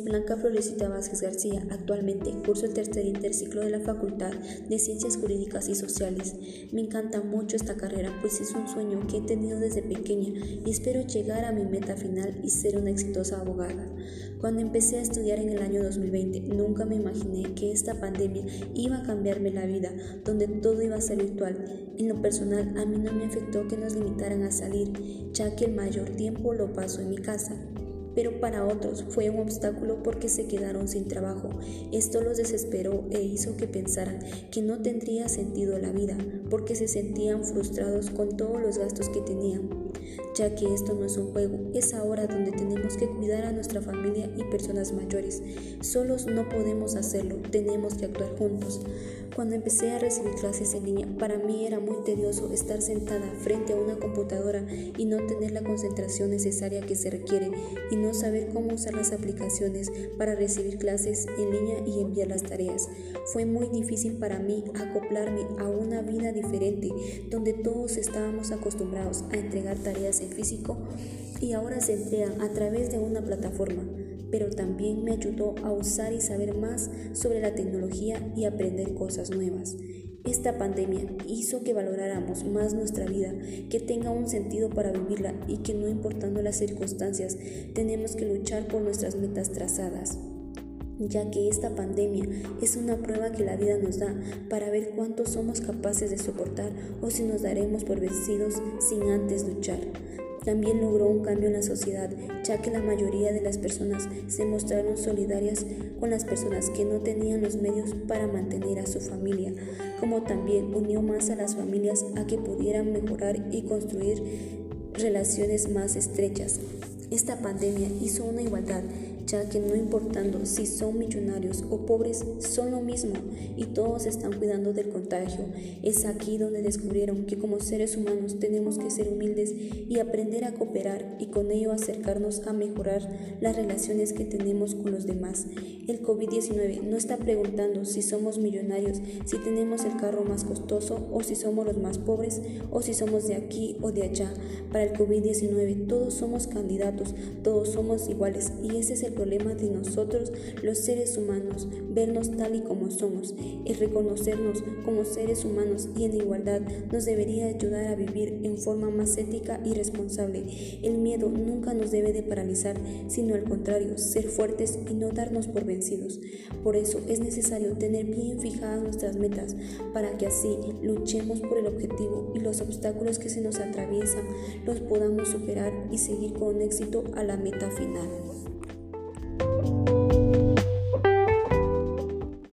Blanca Florecita Vázquez García. Actualmente curso el tercer interciclo de la Facultad de Ciencias Jurídicas y Sociales. Me encanta mucho esta carrera, pues es un sueño que he tenido desde pequeña y espero llegar a mi meta final y ser una exitosa abogada. Cuando empecé a estudiar en el año 2020, nunca me imaginé que esta pandemia iba a cambiarme la vida, donde todo iba a ser virtual. En lo personal, a mí no me afectó que nos limitaran a salir, ya que el mayor tiempo lo paso en mi casa pero para otros fue un obstáculo porque se quedaron sin trabajo. Esto los desesperó e hizo que pensaran que no tendría sentido la vida, porque se sentían frustrados con todos los gastos que tenían. Ya que esto no es un juego, es ahora donde tenemos que cuidar a nuestra familia y personas mayores. Solos no podemos hacerlo, tenemos que actuar juntos. Cuando empecé a recibir clases en línea, para mí era muy tedioso estar sentada frente a una computadora y no tener la concentración necesaria que se requiere y no saber cómo usar las aplicaciones para recibir clases en línea y enviar las tareas. Fue muy difícil para mí acoplarme a una vida diferente donde todos estábamos acostumbrados a entregar tareas en físico y ahora se entregan a través de una plataforma pero también me ayudó a usar y saber más sobre la tecnología y aprender cosas nuevas. Esta pandemia hizo que valoráramos más nuestra vida, que tenga un sentido para vivirla y que no importando las circunstancias, tenemos que luchar por nuestras metas trazadas ya que esta pandemia es una prueba que la vida nos da para ver cuánto somos capaces de soportar o si nos daremos por vencidos sin antes luchar. También logró un cambio en la sociedad, ya que la mayoría de las personas se mostraron solidarias con las personas que no tenían los medios para mantener a su familia, como también unió más a las familias a que pudieran mejorar y construir relaciones más estrechas. Esta pandemia hizo una igualdad ya que no importando si son millonarios o pobres, son lo mismo y todos están cuidando del contagio. Es aquí donde descubrieron que como seres humanos tenemos que ser humildes y aprender a cooperar y con ello acercarnos a mejorar las relaciones que tenemos con los demás. El COVID-19 no está preguntando si somos millonarios, si tenemos el carro más costoso o si somos los más pobres o si somos de aquí o de allá. Para el COVID-19 todos somos candidatos, todos somos iguales y ese es el problema de nosotros los seres humanos, vernos tal y como somos y reconocernos como seres humanos y en igualdad nos debería ayudar a vivir en forma más ética y responsable. El miedo nunca nos debe de paralizar, sino al contrario, ser fuertes y no darnos por vencidos. Por eso es necesario tener bien fijadas nuestras metas para que así luchemos por el objetivo y los obstáculos que se nos atraviesan los podamos superar y seguir con éxito a la meta final. Música